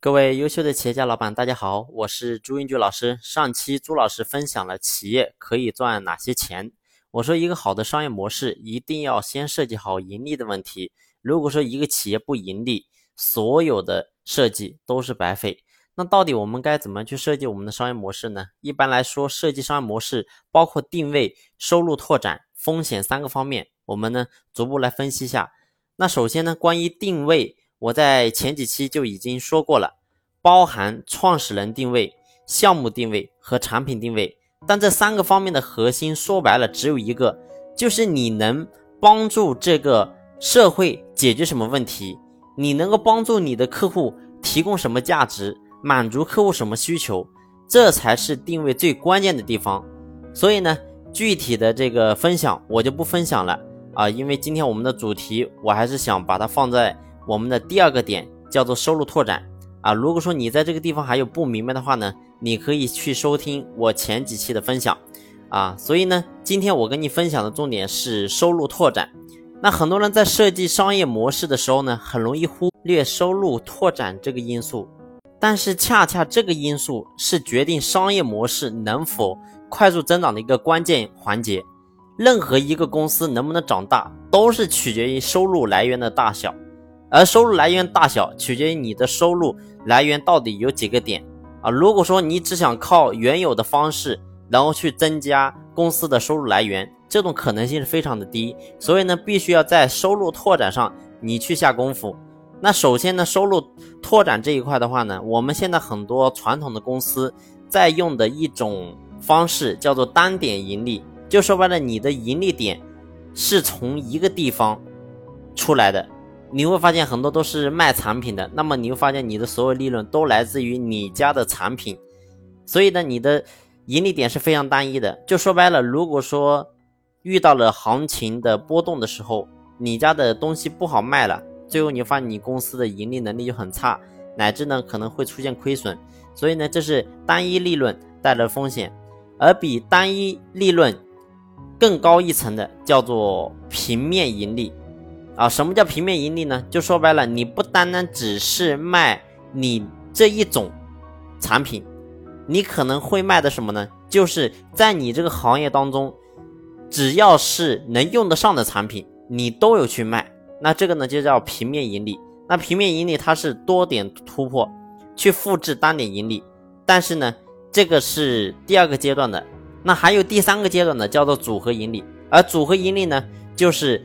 各位优秀的企业家老板，大家好，我是朱云举老师。上期朱老师分享了企业可以赚哪些钱。我说一个好的商业模式一定要先设计好盈利的问题。如果说一个企业不盈利，所有的设计都是白费。那到底我们该怎么去设计我们的商业模式呢？一般来说，设计商业模式包括定位、收入拓展、风险三个方面。我们呢逐步来分析一下。那首先呢，关于定位。我在前几期就已经说过了，包含创始人定位、项目定位和产品定位。但这三个方面的核心说白了只有一个，就是你能帮助这个社会解决什么问题，你能够帮助你的客户提供什么价值，满足客户什么需求，这才是定位最关键的地方。所以呢，具体的这个分享我就不分享了啊，因为今天我们的主题我还是想把它放在。我们的第二个点叫做收入拓展啊，如果说你在这个地方还有不明白的话呢，你可以去收听我前几期的分享啊。所以呢，今天我跟你分享的重点是收入拓展。那很多人在设计商业模式的时候呢，很容易忽略收入拓展这个因素，但是恰恰这个因素是决定商业模式能否快速增长的一个关键环节。任何一个公司能不能长大，都是取决于收入来源的大小。而收入来源大小取决于你的收入来源到底有几个点啊？如果说你只想靠原有的方式，然后去增加公司的收入来源，这种可能性是非常的低。所以呢，必须要在收入拓展上你去下功夫。那首先呢，收入拓展这一块的话呢，我们现在很多传统的公司在用的一种方式叫做单点盈利，就说白了，你的盈利点是从一个地方出来的。你会发现很多都是卖产品的，那么你会发现你的所有利润都来自于你家的产品，所以呢，你的盈利点是非常单一的。就说白了，如果说遇到了行情的波动的时候，你家的东西不好卖了，最后你发现你公司的盈利能力就很差，乃至呢可能会出现亏损。所以呢，这是单一利润带来的风险，而比单一利润更高一层的叫做平面盈利。啊，什么叫平面盈利呢？就说白了，你不单单只是卖你这一种产品，你可能会卖的什么呢？就是在你这个行业当中，只要是能用得上的产品，你都有去卖。那这个呢，就叫平面盈利。那平面盈利它是多点突破，去复制单点盈利。但是呢，这个是第二个阶段的。那还有第三个阶段呢，叫做组合盈利。而组合盈利呢，就是。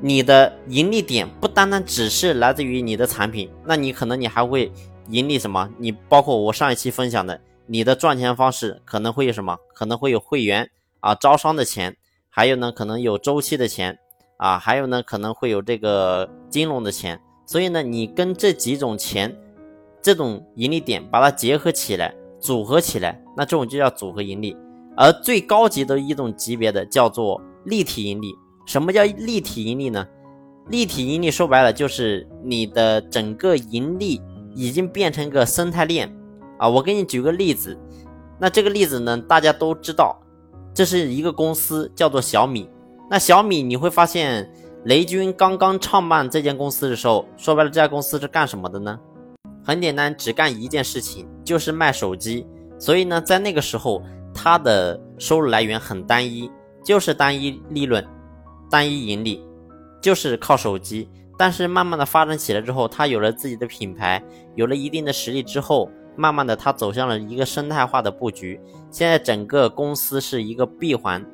你的盈利点不单单只是来自于你的产品，那你可能你还会盈利什么？你包括我上一期分享的，你的赚钱方式可能会有什么？可能会有会员啊，招商的钱，还有呢，可能有周期的钱啊，还有呢，可能会有这个金融的钱。所以呢，你跟这几种钱，这种盈利点把它结合起来，组合起来，那这种就叫组合盈利。而最高级的一种级别的叫做立体盈利。什么叫立体盈利呢？立体盈利说白了就是你的整个盈利已经变成一个生态链啊！我给你举个例子，那这个例子呢，大家都知道，这是一个公司叫做小米。那小米你会发现，雷军刚刚创办这间公司的时候，说白了这家公司是干什么的呢？很简单，只干一件事情，就是卖手机。所以呢，在那个时候，它的收入来源很单一，就是单一利润。单一盈利就是靠手机，但是慢慢的发展起来之后，它有了自己的品牌，有了一定的实力之后，慢慢的它走向了一个生态化的布局。现在整个公司是一个闭环，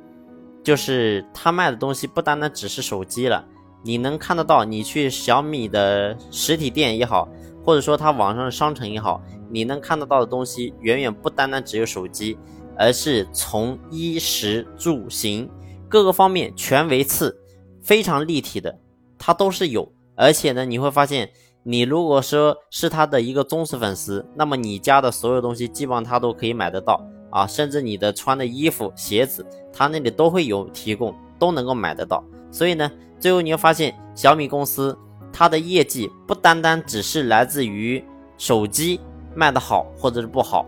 就是它卖的东西不单单只是手机了。你能看得到，你去小米的实体店也好，或者说它网上的商城也好，你能看得到的东西远远不单单只有手机，而是从衣食住行。各个方面全为次，非常立体的，它都是有。而且呢，你会发现，你如果说是他的一个忠实粉丝，那么你家的所有东西基本上他都可以买得到啊，甚至你的穿的衣服、鞋子，他那里都会有提供，都能够买得到。所以呢，最后你会发现，小米公司它的业绩不单单只是来自于手机卖得好或者是不好，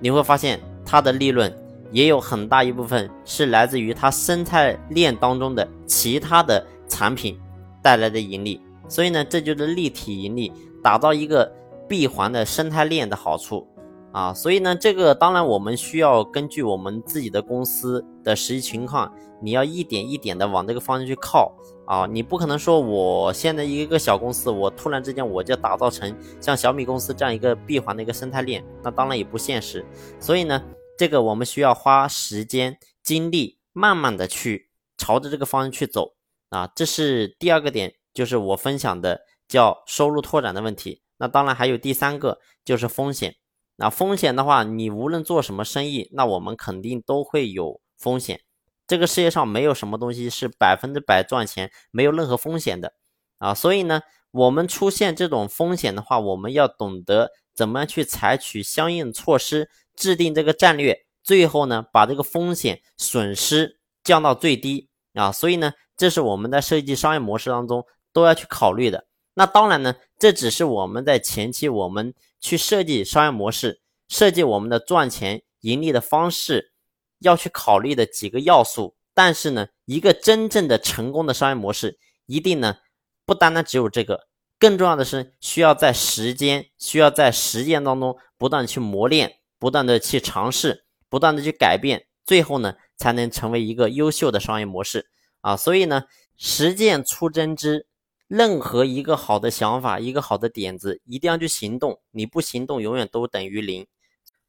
你会发现它的利润。也有很大一部分是来自于它生态链当中的其他的产品带来的盈利，所以呢，这就是立体盈利，打造一个闭环的生态链的好处啊。所以呢，这个当然我们需要根据我们自己的公司的实际情况，你要一点一点的往这个方向去靠啊。你不可能说我现在一个小公司，我突然之间我就打造成像小米公司这样一个闭环的一个生态链，那当然也不现实。所以呢，这个我们需要花时间精力，慢慢的去朝着这个方向去走。啊，这是第二个点，就是我分享的叫收入拓展的问题。那当然还有第三个，就是风险。那风险的话，你无论做什么生意，那我们肯定都会有风险。这个世界上没有什么东西是百分之百赚钱，没有任何风险的啊。所以呢，我们出现这种风险的话，我们要懂得怎么样去采取相应措施，制定这个战略，最后呢，把这个风险损失降到最低啊。所以呢。这是我们在设计商业模式当中都要去考虑的。那当然呢，这只是我们在前期我们去设计商业模式、设计我们的赚钱盈利的方式要去考虑的几个要素。但是呢，一个真正的成功的商业模式，一定呢不单单只有这个，更重要的是需要在时间、需要在实践当中不断去磨练、不断的去尝试、不断的去改变，最后呢才能成为一个优秀的商业模式。啊，所以呢，实践出真知。任何一个好的想法，一个好的点子，一定要去行动。你不行动，永远都等于零。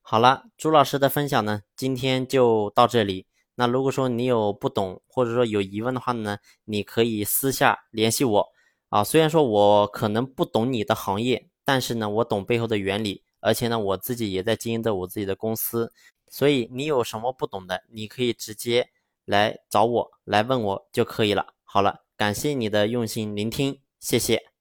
好了，朱老师的分享呢，今天就到这里。那如果说你有不懂，或者说有疑问的话呢，你可以私下联系我。啊，虽然说我可能不懂你的行业，但是呢，我懂背后的原理，而且呢，我自己也在经营着我自己的公司。所以你有什么不懂的，你可以直接。来找我，来问我就可以了。好了，感谢你的用心聆听，谢谢。